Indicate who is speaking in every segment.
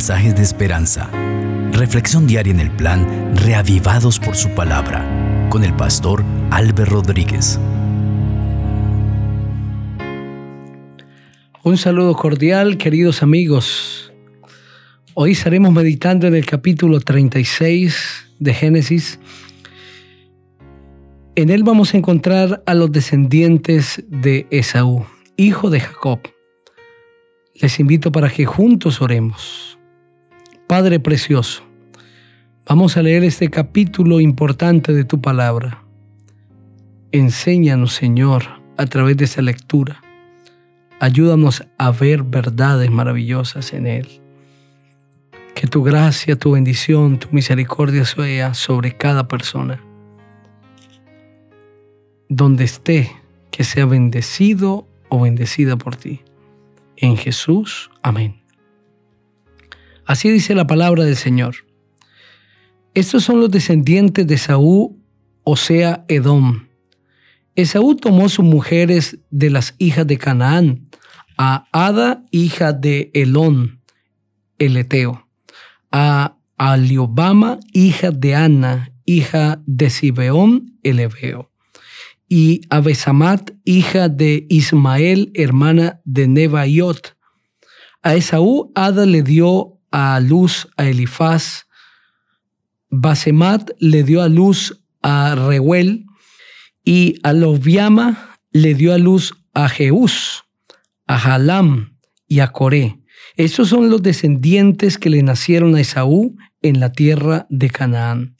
Speaker 1: mensajes de esperanza. Reflexión diaria en el plan Reavivados por su palabra con el pastor Álvaro Rodríguez.
Speaker 2: Un saludo cordial, queridos amigos. Hoy estaremos meditando en el capítulo 36 de Génesis. En él vamos a encontrar a los descendientes de Esaú, hijo de Jacob. Les invito para que juntos oremos. Padre precioso, vamos a leer este capítulo importante de tu palabra. Enséñanos, Señor, a través de esta lectura. Ayúdanos a ver verdades maravillosas en él. Que tu gracia, tu bendición, tu misericordia sea sobre cada persona. Donde esté, que sea bendecido o bendecida por ti en Jesús. Amén. Así dice la palabra del Señor. Estos son los descendientes de Saúl, o sea, Edom. Esaú tomó sus mujeres de las hijas de Canaán, a Ada, hija de Elón, el Eteo, a Aliobama, hija de Ana, hija de Sibeón, el Ebeo, y Abesamat, hija de Ismael, hermana de Nebaiot. A Esaú, Ada le dio a luz a Elifaz, Basemat le dio a luz a Reuel, y a le dio a luz a Jeús, a Jalam y a Coré. Esos son los descendientes que le nacieron a Esaú en la tierra de Canaán.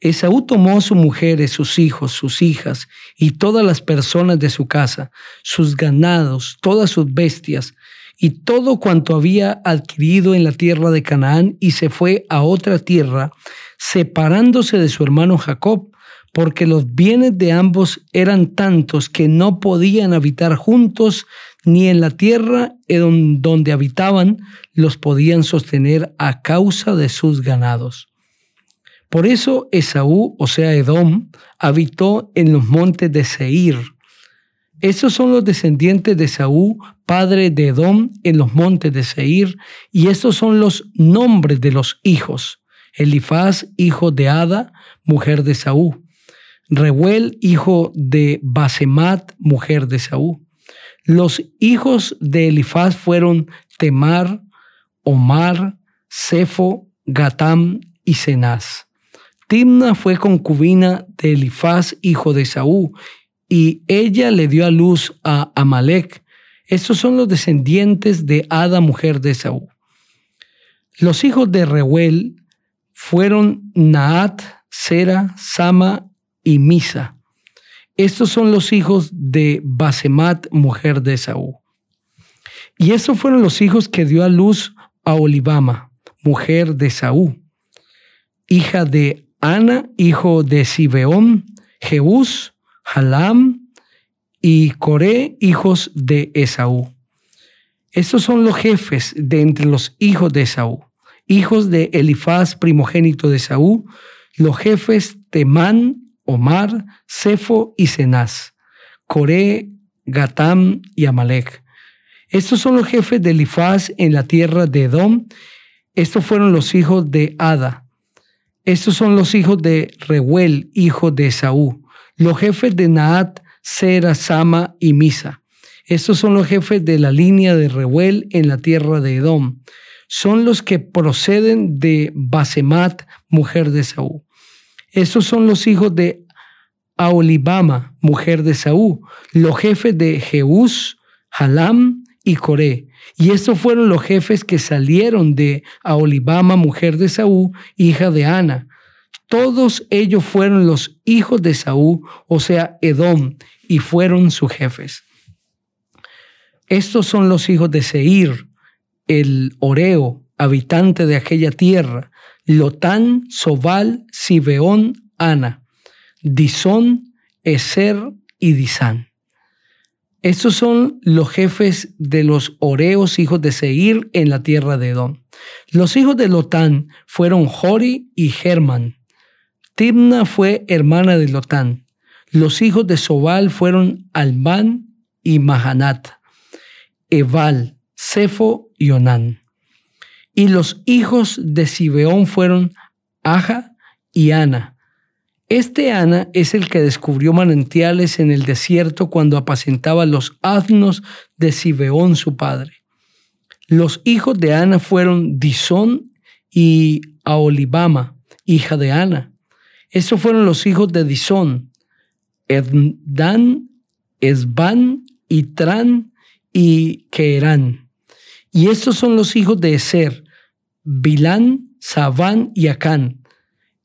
Speaker 2: Esaú tomó sus mujeres, sus hijos, sus hijas y todas las personas de su casa, sus ganados, todas sus bestias y todo cuanto había adquirido en la tierra de Canaán y se fue a otra tierra, separándose de su hermano Jacob, porque los bienes de ambos eran tantos que no podían habitar juntos ni en la tierra donde habitaban los podían sostener a causa de sus ganados. Por eso Esaú, o sea Edom, habitó en los montes de Seir. Esos son los descendientes de Esaú, padre de Edom, en los montes de Seir, y estos son los nombres de los hijos. Elifaz, hijo de Ada, mujer de Esaú. Reuel, hijo de Basemat, mujer de Esaú. Los hijos de Elifaz fueron Temar, Omar, Cefo, Gatam y Cenaz. Timna fue concubina de Elifaz, hijo de Saúl, y ella le dio a luz a Amalek. Estos son los descendientes de Ada, mujer de Saúl. Los hijos de Reuel fueron Naat, Sera, Sama y Misa. Estos son los hijos de Basemat, mujer de Saúl. Y estos fueron los hijos que dio a luz a Olivama, mujer de Saúl, hija de Ana, hijo de Sibeón, Jehús, Halam y Coré, hijos de Esaú. Estos son los jefes de entre los hijos de Esaú, hijos de Elifaz, primogénito de Esaú, los jefes Temán, Omar, Cefo y Cenaz, Coré, Gatam y Amalek. Estos son los jefes de Elifaz en la tierra de Edom. Estos fueron los hijos de Ada, estos son los hijos de Reuel, hijo de Esaú, los jefes de Naat, Sera, Sama y Misa. Estos son los jefes de la línea de Reuel en la tierra de Edom. Son los que proceden de Basemat, mujer de Esaú. Estos son los hijos de Aolibama, mujer de Esaú, los jefes de Jeús, Halam y Coré. Y estos fueron los jefes que salieron de Aolibama, mujer de Saúl, hija de Ana. Todos ellos fueron los hijos de Saúl, o sea, Edom, y fueron sus jefes. Estos son los hijos de Seir, el Oreo, habitante de aquella tierra, Lotán, Sobal, Sibeón, Ana, Disón, Eser y Disán. Estos son los jefes de los Oreos, hijos de Seir, en la tierra de Edom. Los hijos de Lotán fueron Jori y Germán. Timna fue hermana de Lotán. Los hijos de Sobal fueron Almán y Mahanat, Eval, Cefo y Onán. Y los hijos de Sibeón fueron Aja y Ana. Este Ana es el que descubrió manantiales en el desierto cuando apacentaba los asnos de Sibeón su padre. Los hijos de Ana fueron Disón y Aolibama, hija de Ana. Estos fueron los hijos de Disón, Eddan, Esban, Itran y Querán. Y estos son los hijos de Eser, Bilán, Sabán y Acán.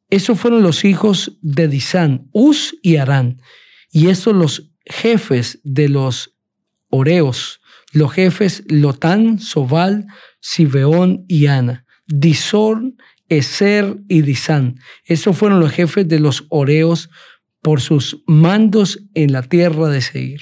Speaker 2: Esos fueron los hijos de Disán, Uz y Arán. Y estos los jefes de los Oreos, los jefes Lotán, Sobal, Sibeón y Ana. Disor, Eser y Disán. Esos fueron los jefes de los Oreos por sus mandos en la tierra de Seir.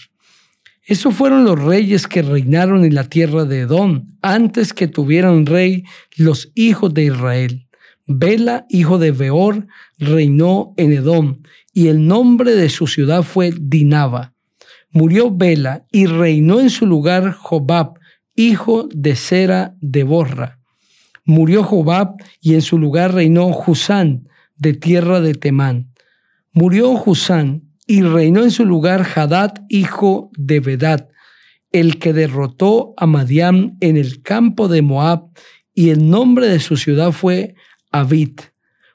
Speaker 2: Esos fueron los reyes que reinaron en la tierra de Edom, antes que tuvieran rey los hijos de Israel. Bela, hijo de Beor, reinó en Edom, y el nombre de su ciudad fue Dinaba. Murió Bela y reinó en su lugar Jobab, hijo de Sera de Borra. Murió Jobab y en su lugar reinó Husán, de tierra de Temán. Murió Husán y reinó en su lugar Hadad, hijo de Bedad, el que derrotó a Madiam en el campo de Moab, y el nombre de su ciudad fue Abid.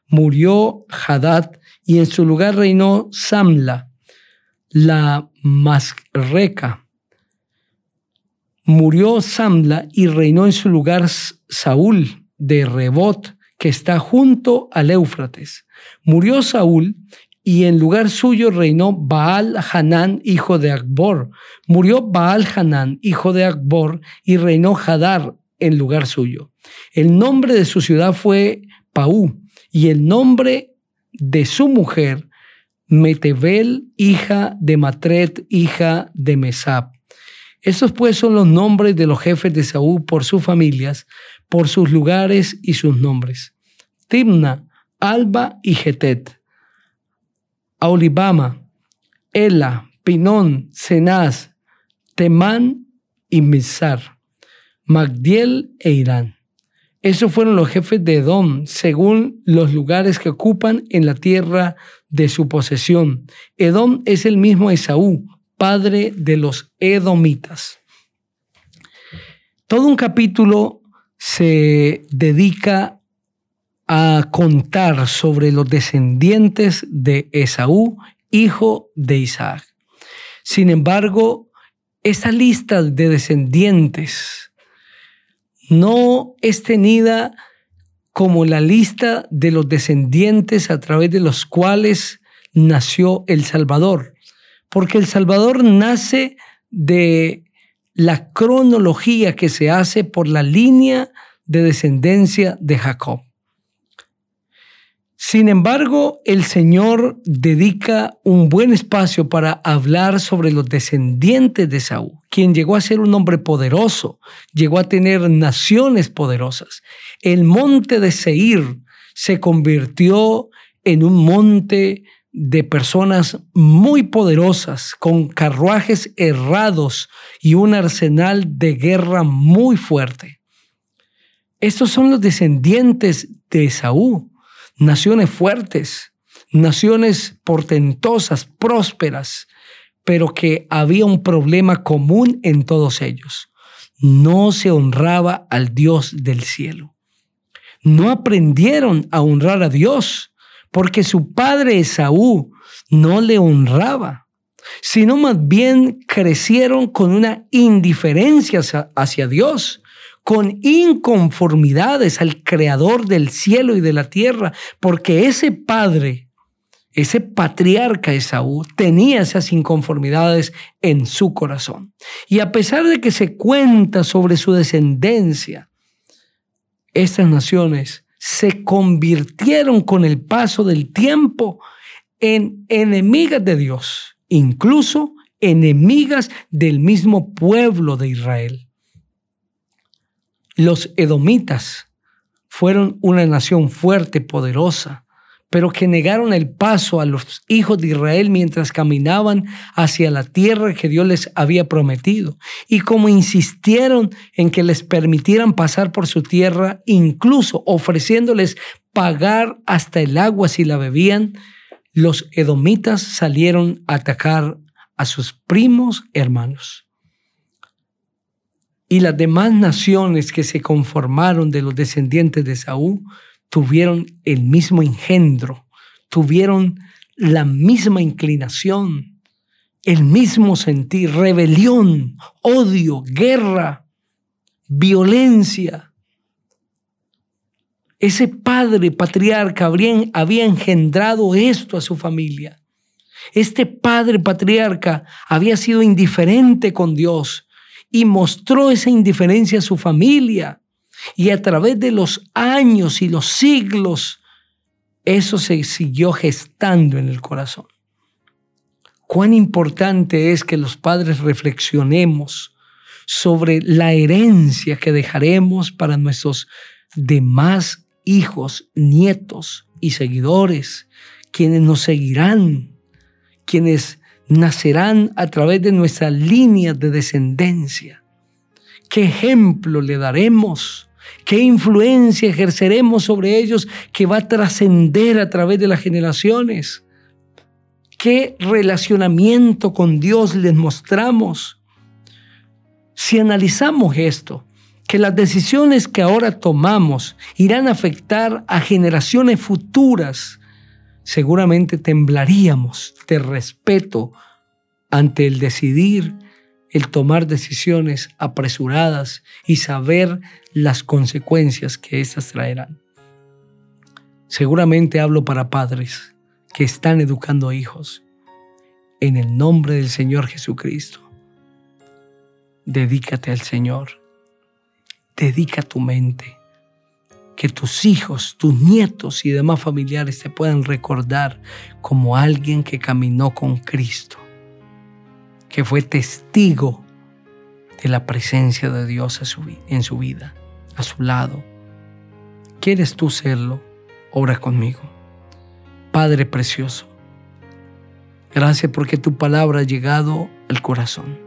Speaker 2: Murió Hadad y en su lugar reinó Samla, la Masreca. Murió Samla y reinó en su lugar Saúl de Rebot, que está junto al Éufrates. Murió Saúl y en lugar suyo reinó Baal Hanán, hijo de Akbor. Murió Baal Hanán, hijo de Akbor, y reinó Hadar en lugar suyo. El nombre de su ciudad fue Paú, y el nombre de su mujer, Metebel, hija de Matret, hija de Mesab. Estos pues son los nombres de los jefes de Saúl por sus familias, por sus lugares y sus nombres. Timna, Alba y Getet. Aulibama, Ela, Pinón, Cenaz, Temán y Mizar, Magdiel e Irán. Esos fueron los jefes de Edom, según los lugares que ocupan en la tierra de su posesión. Edom es el mismo Esaú, padre de los edomitas. Todo un capítulo se dedica a contar sobre los descendientes de Esaú, hijo de Isaac. Sin embargo, esa lista de descendientes no es tenida como la lista de los descendientes a través de los cuales nació el Salvador, porque el Salvador nace de la cronología que se hace por la línea de descendencia de Jacob. Sin embargo, el Señor dedica un buen espacio para hablar sobre los descendientes de Saúl, quien llegó a ser un hombre poderoso, llegó a tener naciones poderosas. El monte de Seir se convirtió en un monte de personas muy poderosas, con carruajes errados y un arsenal de guerra muy fuerte. Estos son los descendientes de Saúl naciones fuertes, naciones portentosas, prósperas, pero que había un problema común en todos ellos. No se honraba al Dios del cielo. No aprendieron a honrar a Dios porque su padre Esaú no le honraba, sino más bien crecieron con una indiferencia hacia Dios con inconformidades al creador del cielo y de la tierra, porque ese padre, ese patriarca Esaú, tenía esas inconformidades en su corazón. Y a pesar de que se cuenta sobre su descendencia, estas naciones se convirtieron con el paso del tiempo en enemigas de Dios, incluso enemigas del mismo pueblo de Israel. Los edomitas fueron una nación fuerte, poderosa, pero que negaron el paso a los hijos de Israel mientras caminaban hacia la tierra que Dios les había prometido. Y como insistieron en que les permitieran pasar por su tierra, incluso ofreciéndoles pagar hasta el agua si la bebían, los edomitas salieron a atacar a sus primos hermanos. Y las demás naciones que se conformaron de los descendientes de Saúl tuvieron el mismo engendro, tuvieron la misma inclinación, el mismo sentir, rebelión, odio, guerra, violencia. Ese padre patriarca había engendrado esto a su familia. Este padre patriarca había sido indiferente con Dios y mostró esa indiferencia a su familia. Y a través de los años y los siglos, eso se siguió gestando en el corazón. Cuán importante es que los padres reflexionemos sobre la herencia que dejaremos para nuestros demás hijos, nietos y seguidores, quienes nos seguirán, quienes nacerán a través de nuestra línea de descendencia. ¿Qué ejemplo le daremos? ¿Qué influencia ejerceremos sobre ellos que va a trascender a través de las generaciones? ¿Qué relacionamiento con Dios les mostramos? Si analizamos esto, que las decisiones que ahora tomamos irán a afectar a generaciones futuras, seguramente temblaríamos de respeto ante el decidir el tomar decisiones apresuradas y saber las consecuencias que éstas traerán. Seguramente hablo para padres que están educando hijos. En el nombre del Señor Jesucristo, dedícate al Señor. Dedica tu mente. Que tus hijos, tus nietos y demás familiares te puedan recordar como alguien que caminó con Cristo que fue testigo de la presencia de Dios en su vida, a su lado. ¿Quieres tú serlo? Ora conmigo. Padre precioso, gracias porque tu palabra ha llegado al corazón.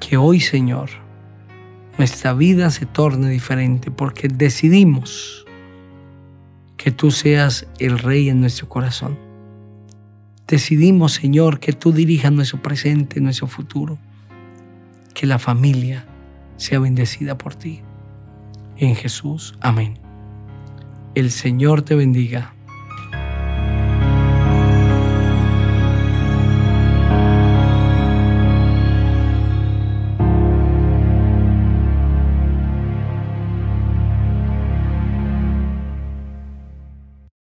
Speaker 2: Que hoy, Señor, nuestra vida se torne diferente porque decidimos que tú seas el rey en nuestro corazón Decidimos, Señor, que tú dirijas nuestro presente, nuestro futuro. Que la familia sea bendecida por ti. En Jesús, amén. El Señor te bendiga